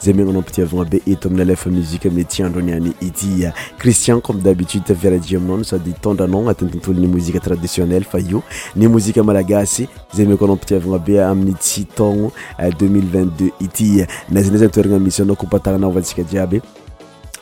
zay mina anaompitiavagna be eto amin'ny alefa muzikue amin'ny ty andro niany ity cristian comme d' habitude tavira ji aminao y sady tondranao agnatiny tontolo ny mozika traditionnelle fa io ny mozika malagasy zay miko anaompitiavagna be amin'ny tsytogno euh, 2022 ity nazaana zany toerina misy anao kopatanana vatsika jiaby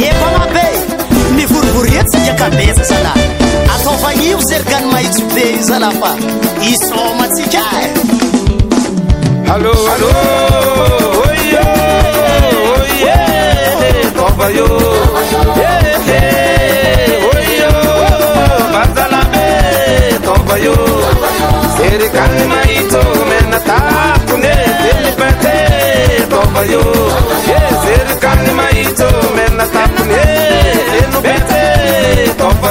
efanabe miforygoriatsika kabesazala ataofa io zerygany maitso bey zalafa isomatsika la zeryany maitkoaryy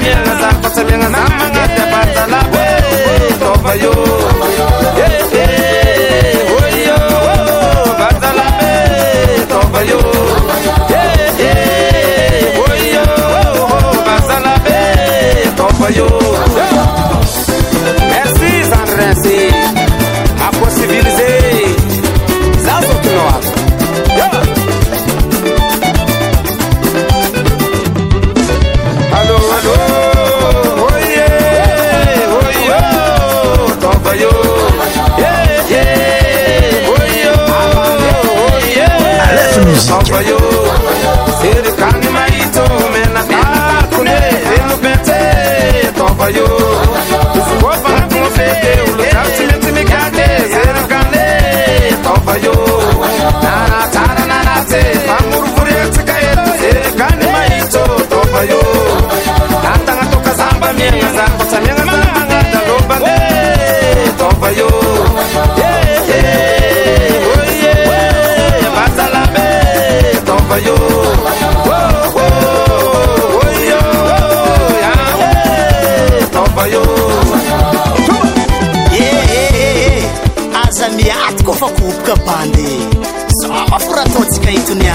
那啦走发 for you. pande samaпoratоtsikaitonia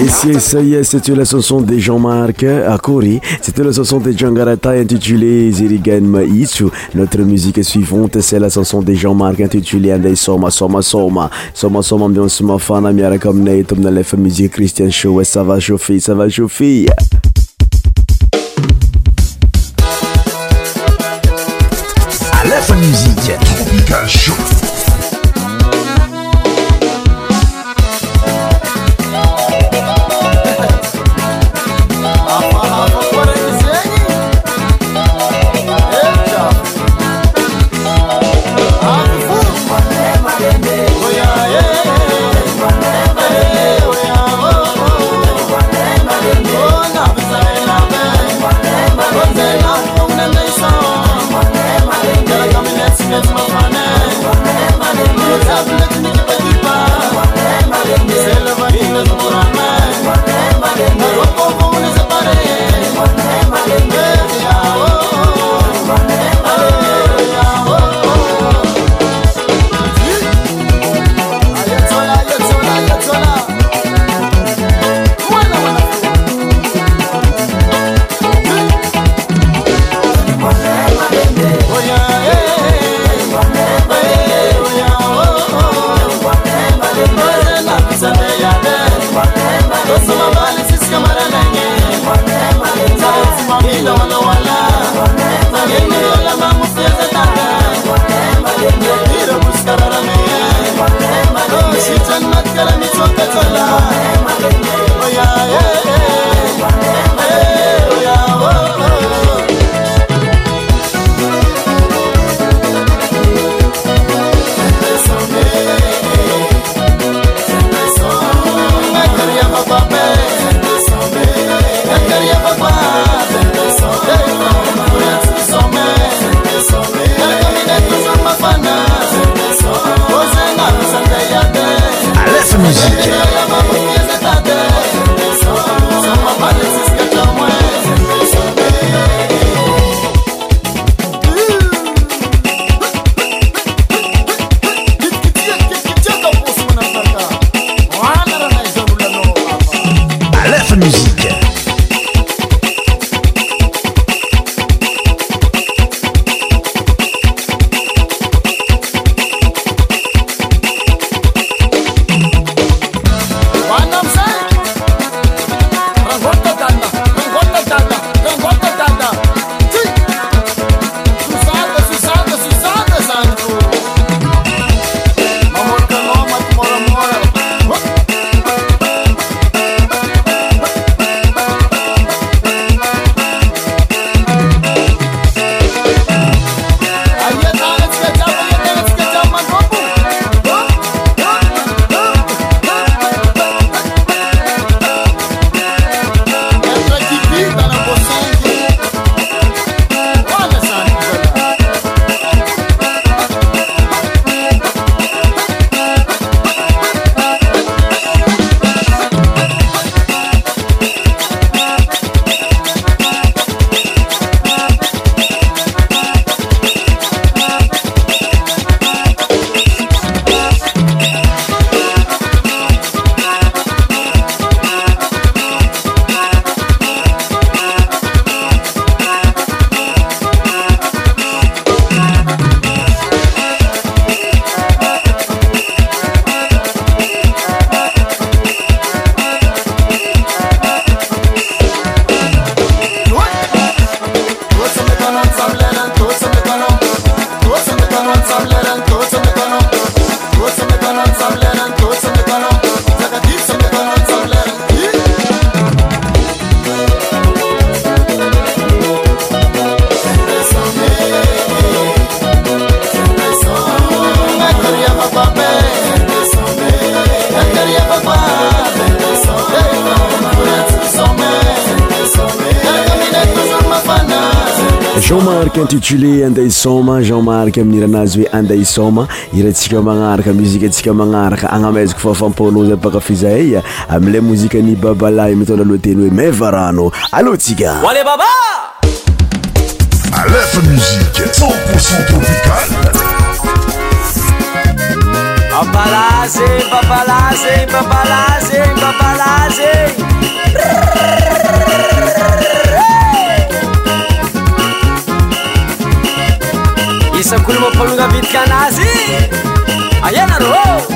esi esaye cete la chanson de jean-mark à kory c'ete la chanson de jangarata intitulé zirigan ma iso notre musique suivante c'est la chanson de jan mark intitulé anday soma soma soma somasoma ambion sumafana amiarakaminaye tomina lefa muziue christian showa sava chaufe sava chaufe soma jean marky amin'n iranazy hoe andaha soma irantsika magnaraka muzikantsika magnaraka anamaizako fafampanao zay bakafazahaya amila mozika ny babalahy mitondra lohateny hoe maiva rano aloatsika lebabaam ccze سكلمؤلدبتكنز ينر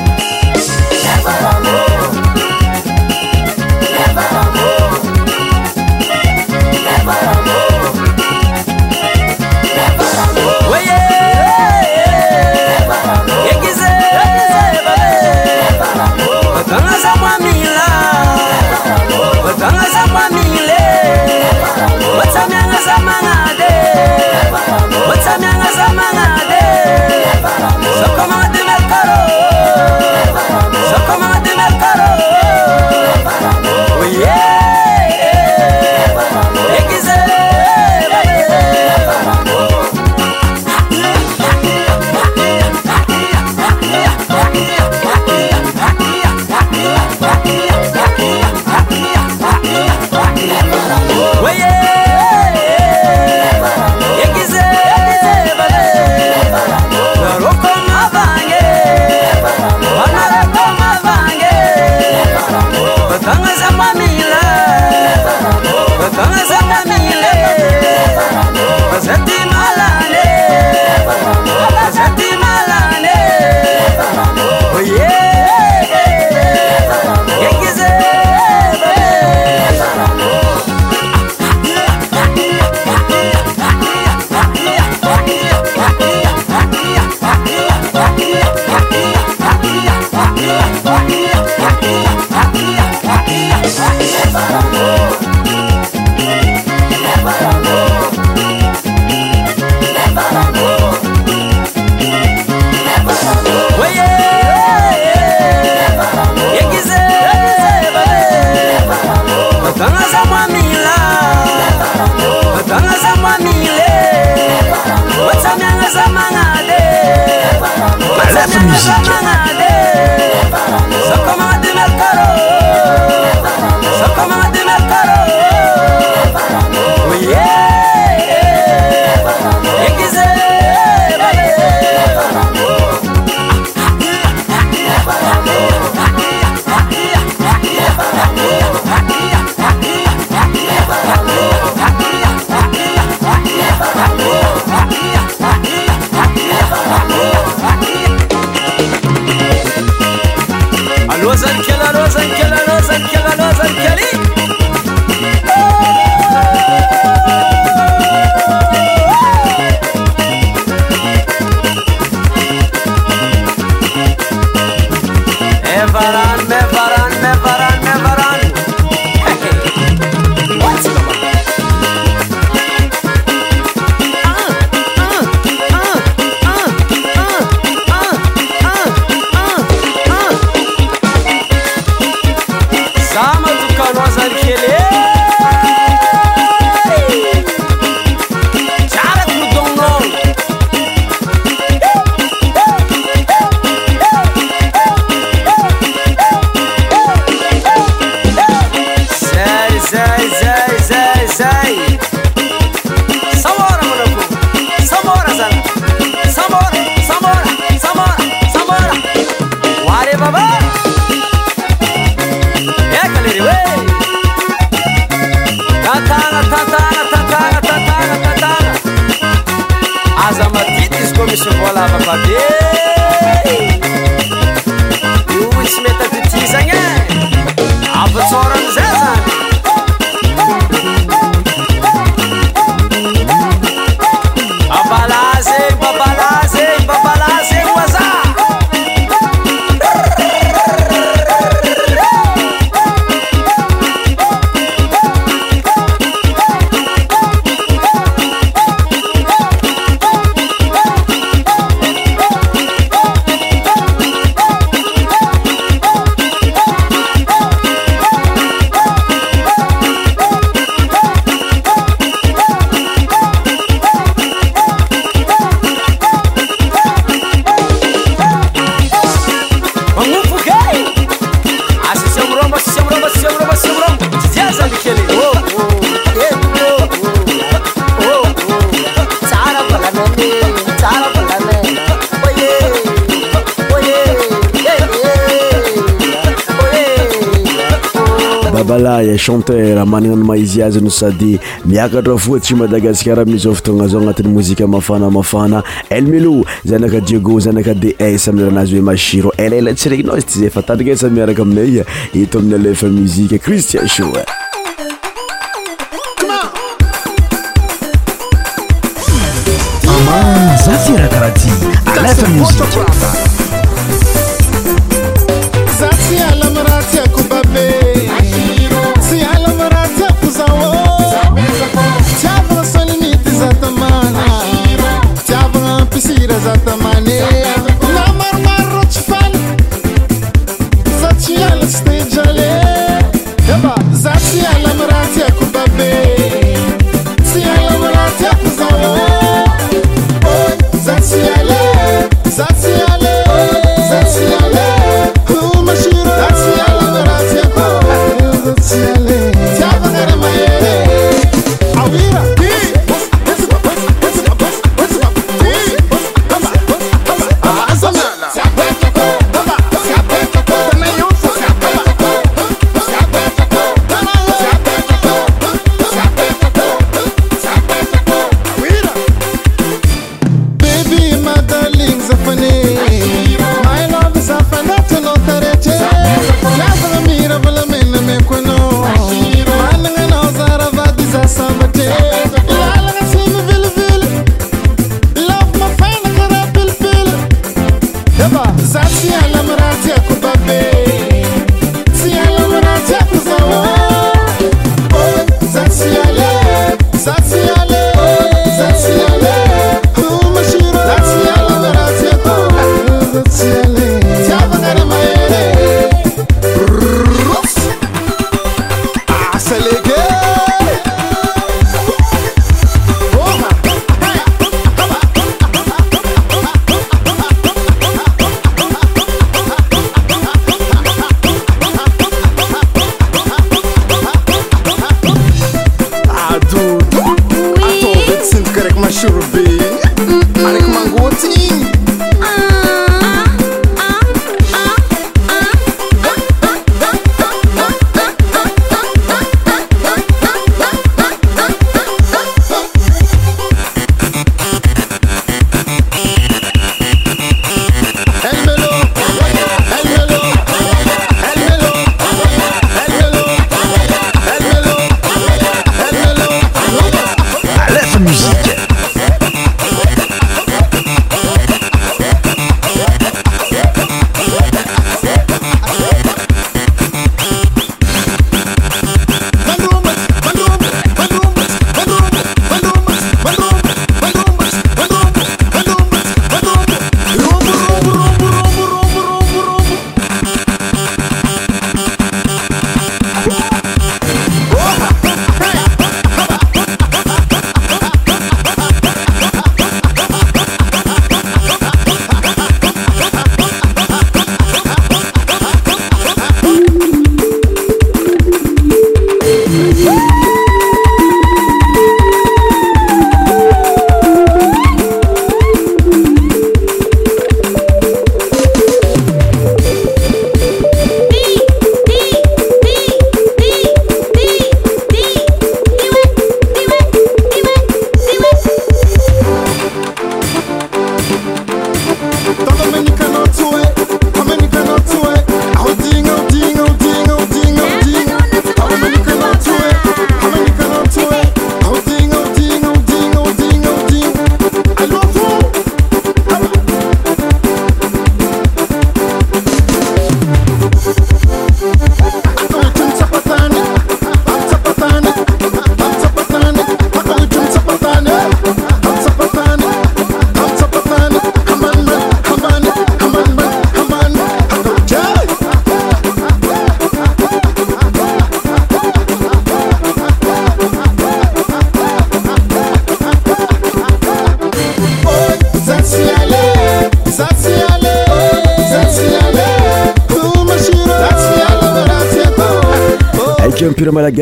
chanteur magnana no maizi azyny sady miakatra foa tsy madagasikara amizao fotoagna zao agnatin'ny mozika mafana mafana elmelo zanaka diego zanaka de es amiyranazy hoe masiro elaela tsiregninao izy ty zay fatadika sa miaraka aminaa eto aminy alefa muzika cristien shae isiira zatamane mamarmarročfan zatiala stejale ea zatiala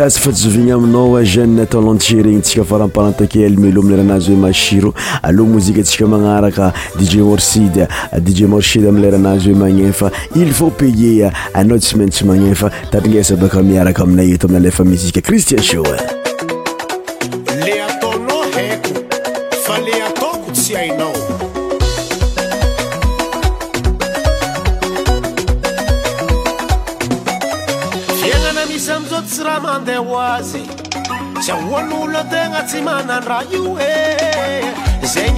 asy fatsyzovigna aminao a eh, jannetnlantie regny tsika faramparantake elmelo amileranazy hoe maciro aloha mozika ntsika magnaraka dije morside eh, dije morshide amileranazy hoe magnefa ily faut paler eh, anao tsy maintsy magnefa taninesa baka miaraka aminay eto amina lefa mozika christian shoan ra oezegny eh,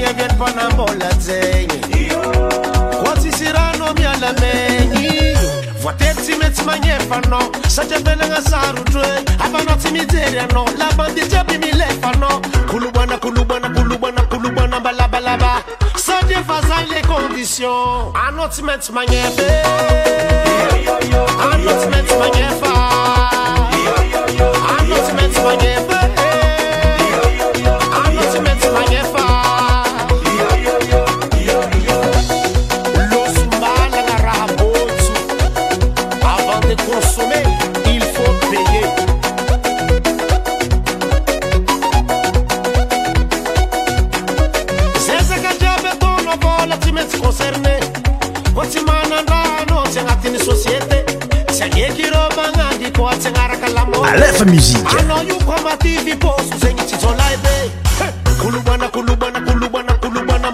ayananaolany koa tssyranao mialamagny otery tsy maintsy magnefa na satria felagna sarotra oe eh, afanao tsy mijery ana lavadjiaby milefa na kolobanakolobnaoloana kolobana mbalabalaba saria fa zay le ndiio a syaty aay Aleph Music. I know you from a TV post, saying it's all Kulubana, kulubana, kulubana, kulubana,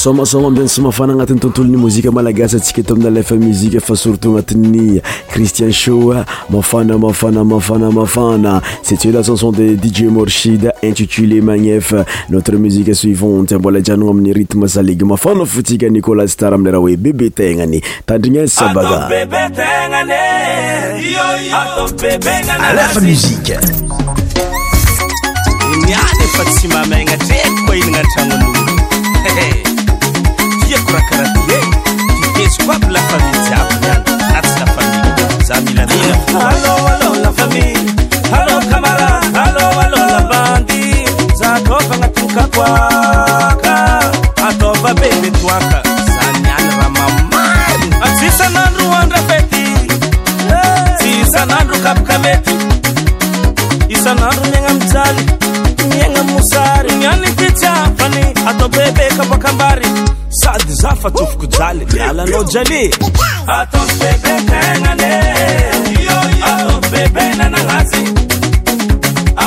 somasoma ambyan sy mafana anatin'y tontoloy mozika malagasy antsika to amin'y alfa muzike fa surtot anati'ny cristian sho mafana mafana mafana mafana setyo la chanson de dij morchid intitulé manef notre musiqe suivante mbola janoo amiy ritme salig mafana tsika nikolas taraeraha oe bebe tegnany tandrinzab ôôaaôaôôaaaôvagnatny kaokoabe oakaaa tsy isan'andro andraetytsy isan'andro kapka mety isan'andro miagna amijaly miagna mosary mianytia fany atao bebe kaboakambary sady za fa tsofoko jaly mialano jany ata bebe anan bebe na nangazi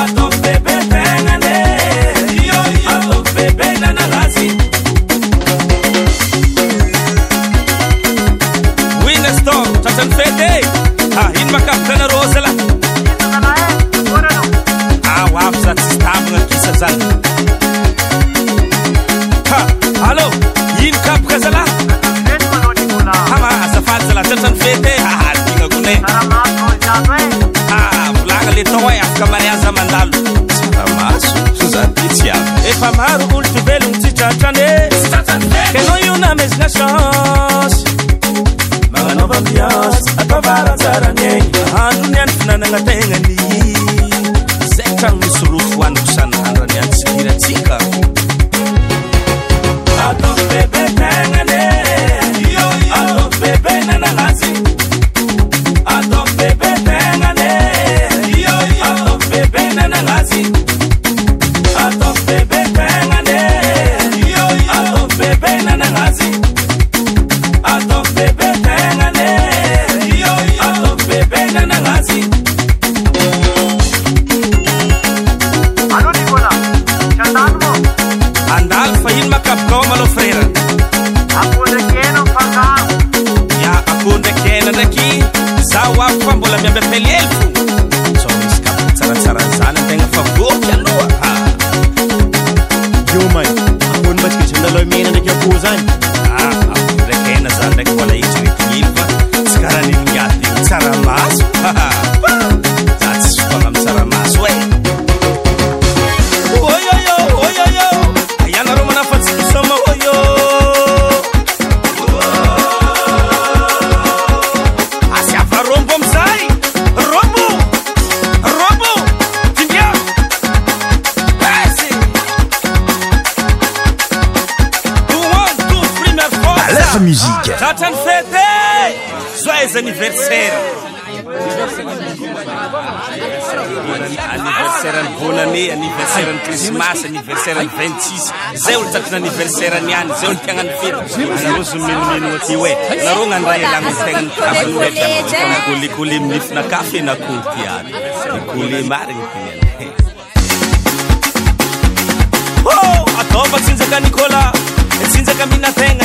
ato tatrany fety e zo aiza aniversaire aniversaireny bonane aniversaireny crismas aniversaireny vint six zay olo tatrany anniversaireny any zay olo tiana ny fetyozmenomeno e ar nara atkolékole miefinakaf enakota kole marina atavatsinjaka nikola tsinjaka mihinategna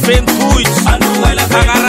بين فو انولف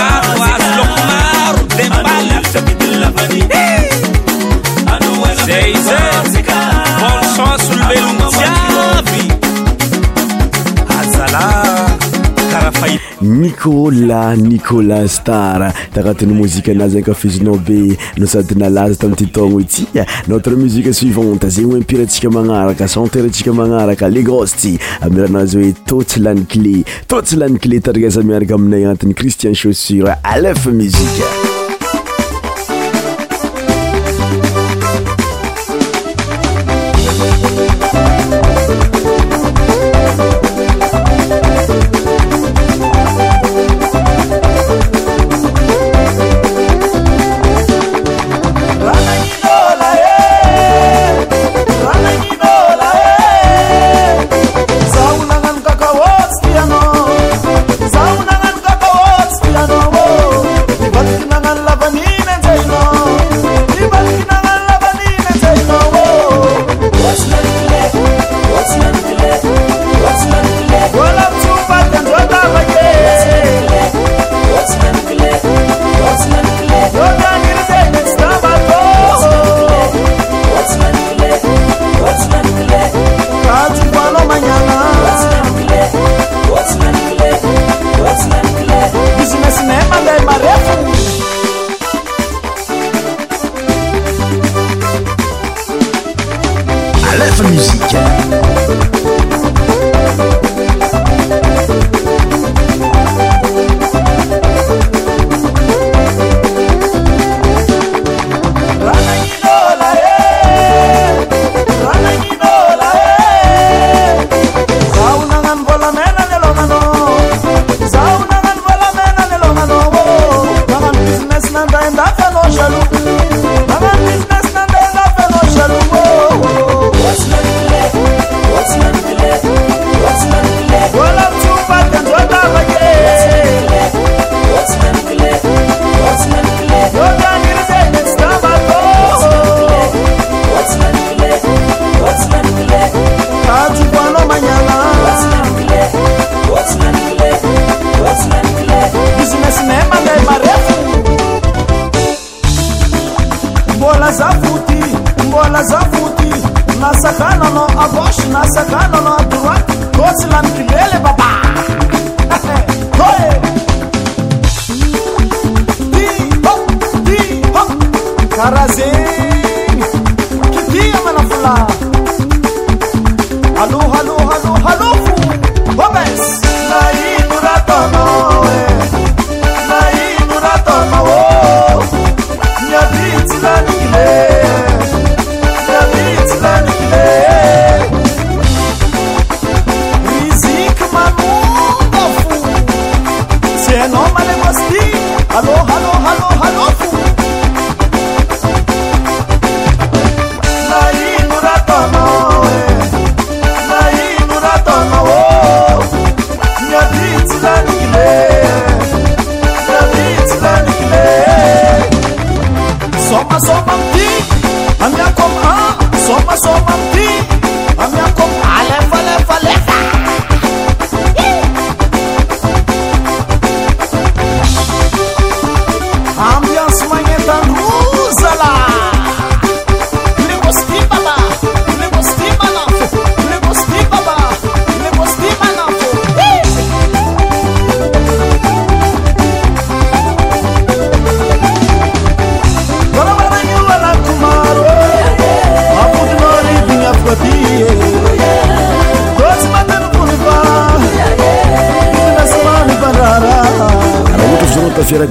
nikolas nicola star da agnatin'y mozika anazy any kafisinao be nosadinalaza taminity tagno ity notre musique suivante zegny oe impirantsika magnaraka senteratsika magnaraka legosty amirahanazy oe to tsy lany cle to tsy lany cle tatrigasa miaraka aminay agnatin'ny cristien chaussur alf musiqe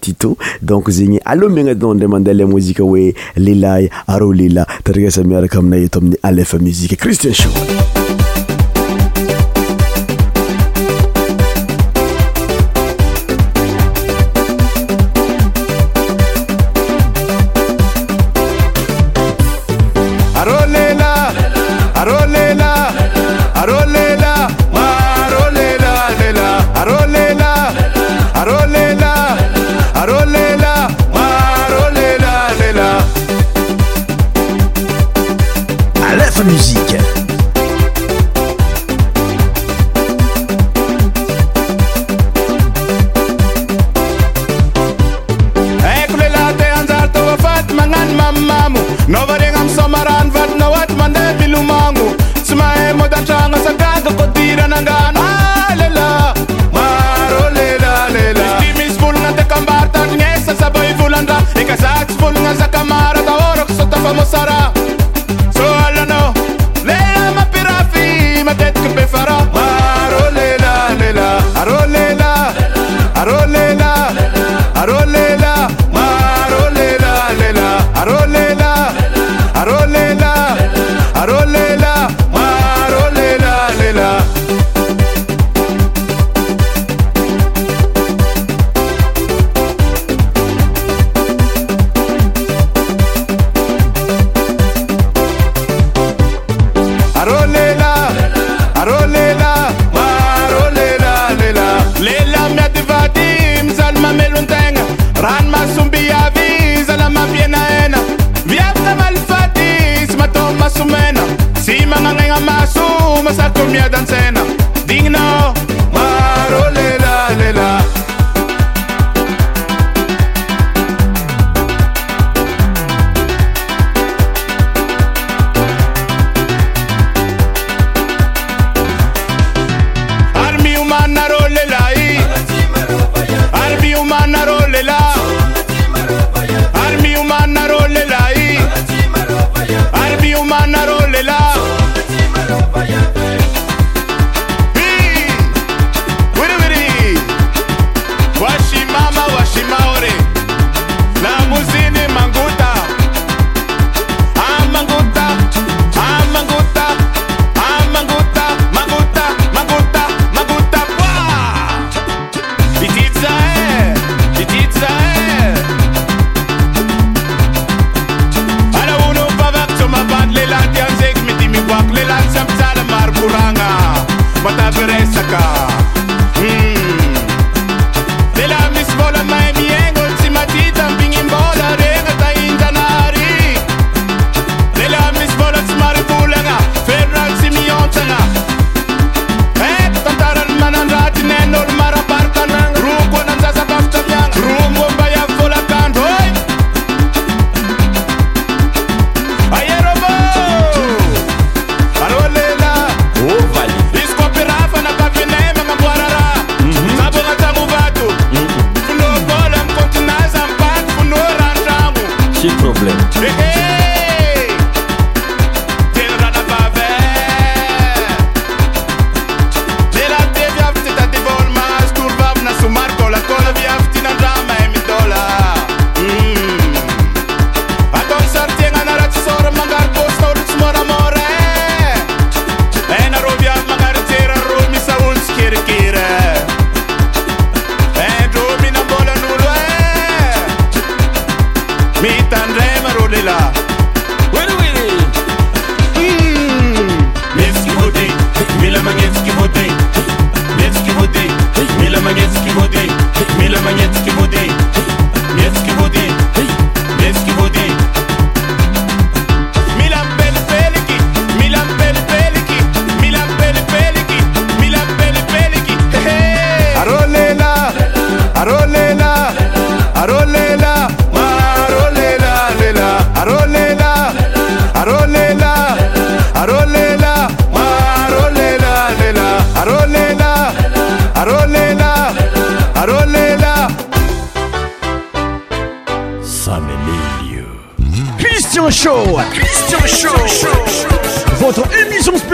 tito donc zegny aloa mignat nao ndremande ale mouzique oe lelay are lela tarikasamiarakaminae toamin'ny alef muzique christien sho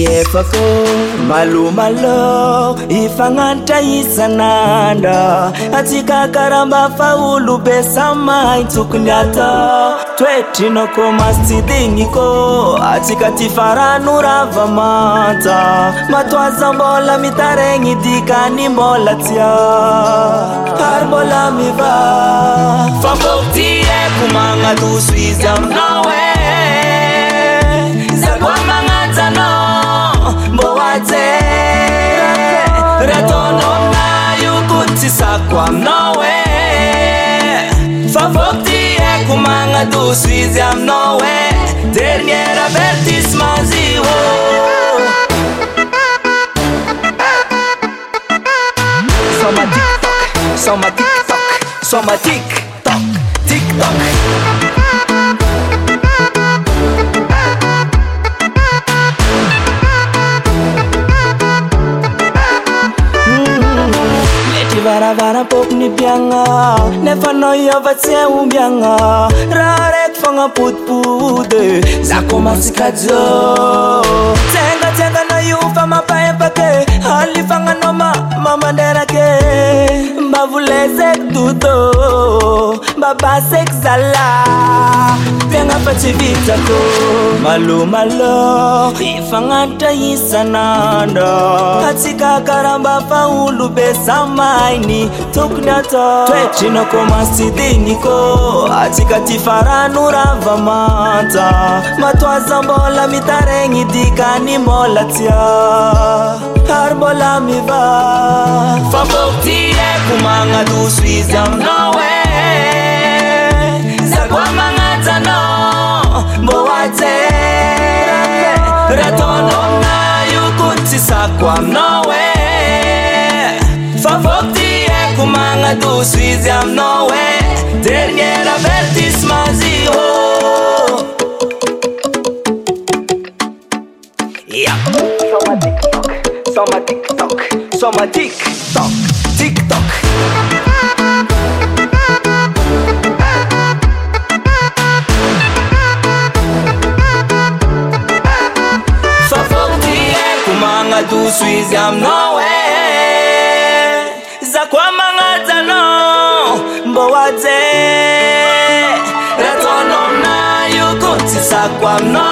yefako malomalo ifagnanitra isanana atsika karambafa olobe samy mahitsokoly atao toetrynao komansy tsy degny ko atsika ty farano ravamanja matoaza mbola mitaregny dikany mbola tia hary mbola miva fampôty ako magnaloso izy aminaoe ratonoomnaiukusisako amnoe fafoktiekomannadusvizyamnoe dernier avertismaziosma oh. tiktok tiktok varapôkony biagna nefa nao iavatsyao miagna raha raky fagnapodypody zako mansikajô mapapake alfagnanomamamandrerake mavolesek dotô babasek ala miagnafatsy vitako malomalo ifagnanatra isanando atsika karambafa olobe samainy tokony ata toetrinakomas ty tinyko atsika tyfarano ravamanta matoaza mola mitaregny dikanymolatia arbolamivafaoktiekuaadusuizam aao boace ratonomnajukucisakuam noe aoktieuadusuizam on my tick tock, tick tock. kumanga tu swizi am nowe za kwamanga dzano mbowadze ratonomna yukutsisa kwamno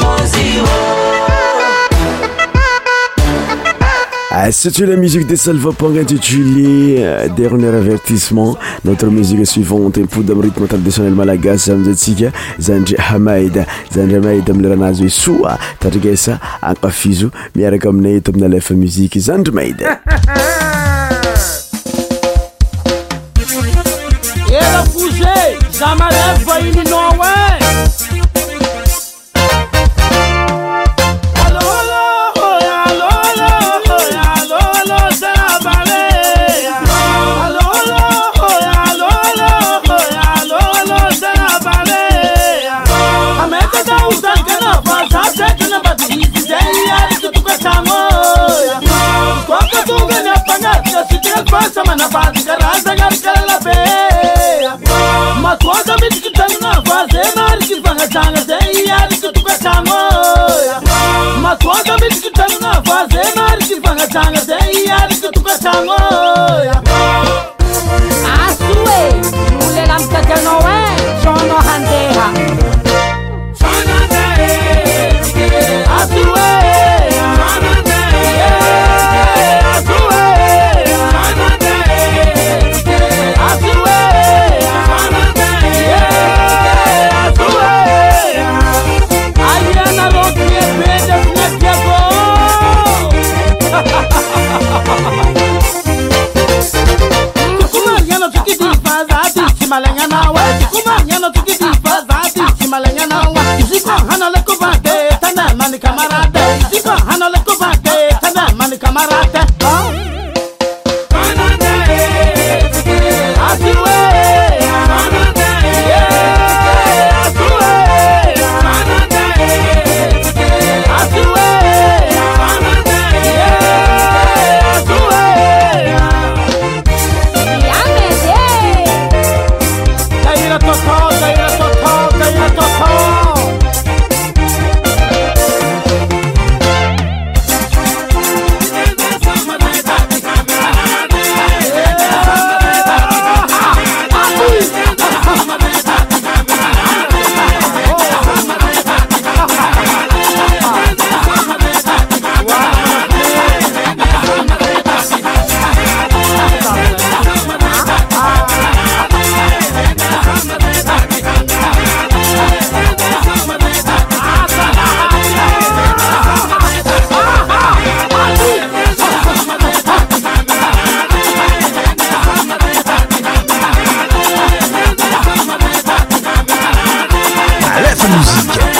situle musique de salvapong intitulé euh, derneur avertissement notre musique suivante impody amiy rythme traditionnellema lagas za amizaytsika zandry hamaida zandry amaida amleranazy oe soa tadrikaisa akafizo miaraka aminay eto amina lefa musiqe zandry maida سمنفعتجرزل musique.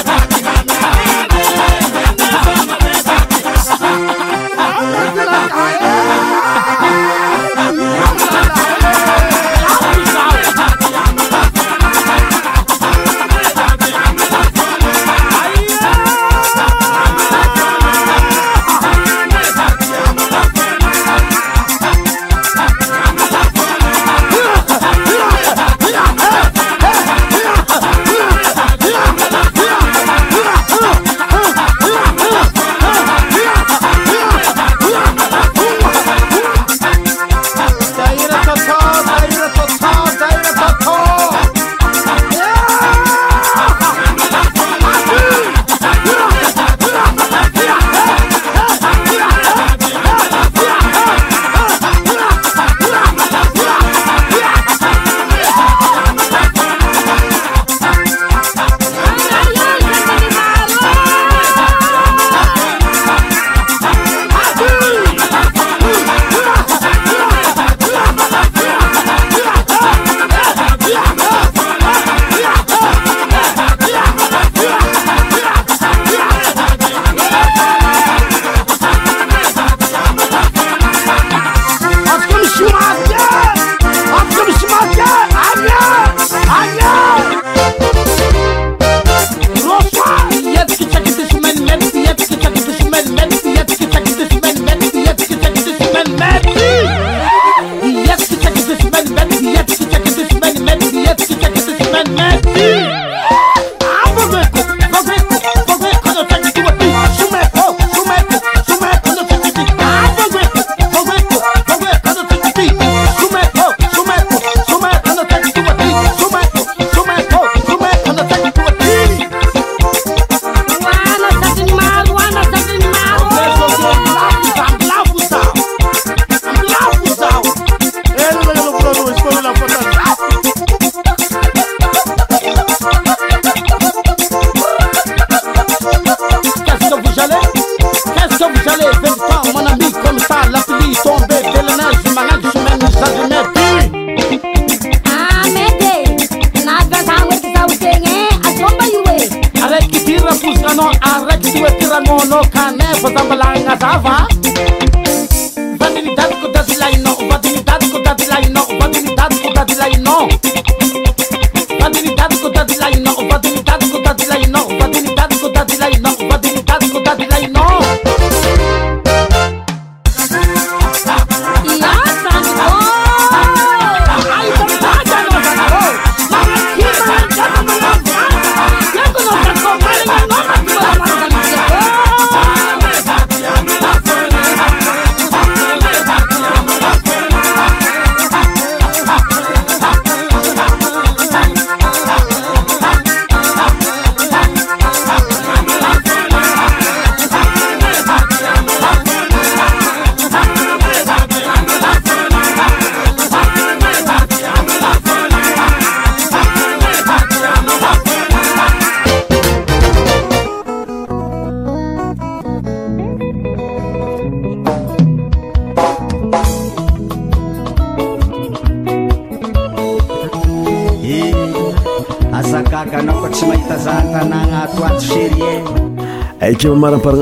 Gracias.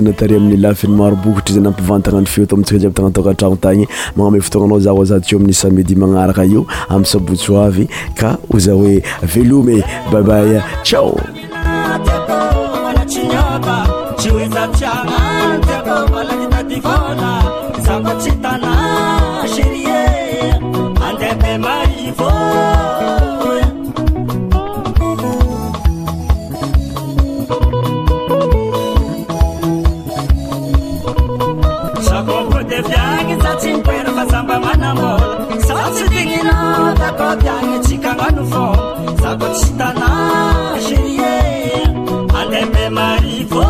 natari amin'ny lafin'ny marobokotry zany ampivantagnany feo atao amintika iami tagnantaka atragnotagny magname fotoagnanao za oaza ty o amin'y sa midi magnaraka io am sabotsy avy ka ho za hoe velomy babay tiaoya vao zako tsy tana gerie aneme marivo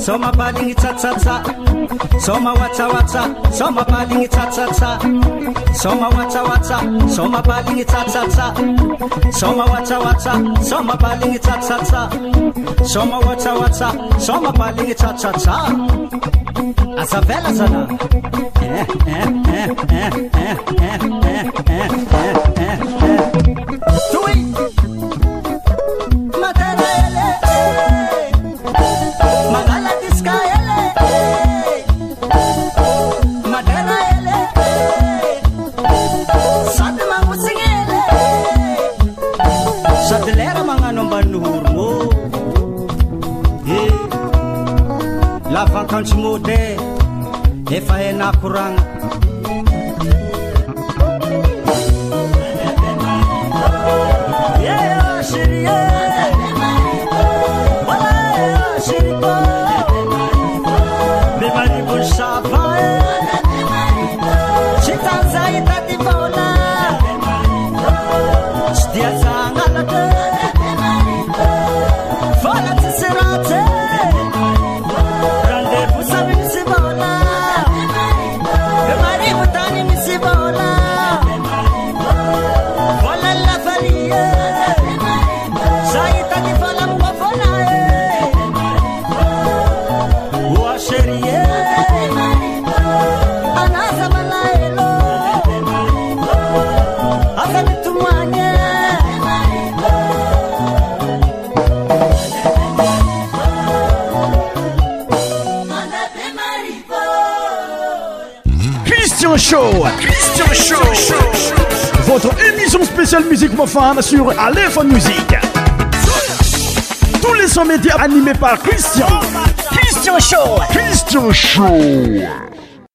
some are padding it tatata, some are wata wata, some are padding it tatata, some are wata wata, some are padding it tatata, some are wata wata, some padding it tatata, some are wata wata, some are padding it tatata. As a fella sana. Eh, eh, eh, eh, eh, eh, eh, eh, eh, eh. Do it. fankantsomote efa henakoragna Christian Show. Votre émission spéciale musique femmes sur Aléphone Musique. Tous les sons médias animés par Christian. Christian Show. Christian Show.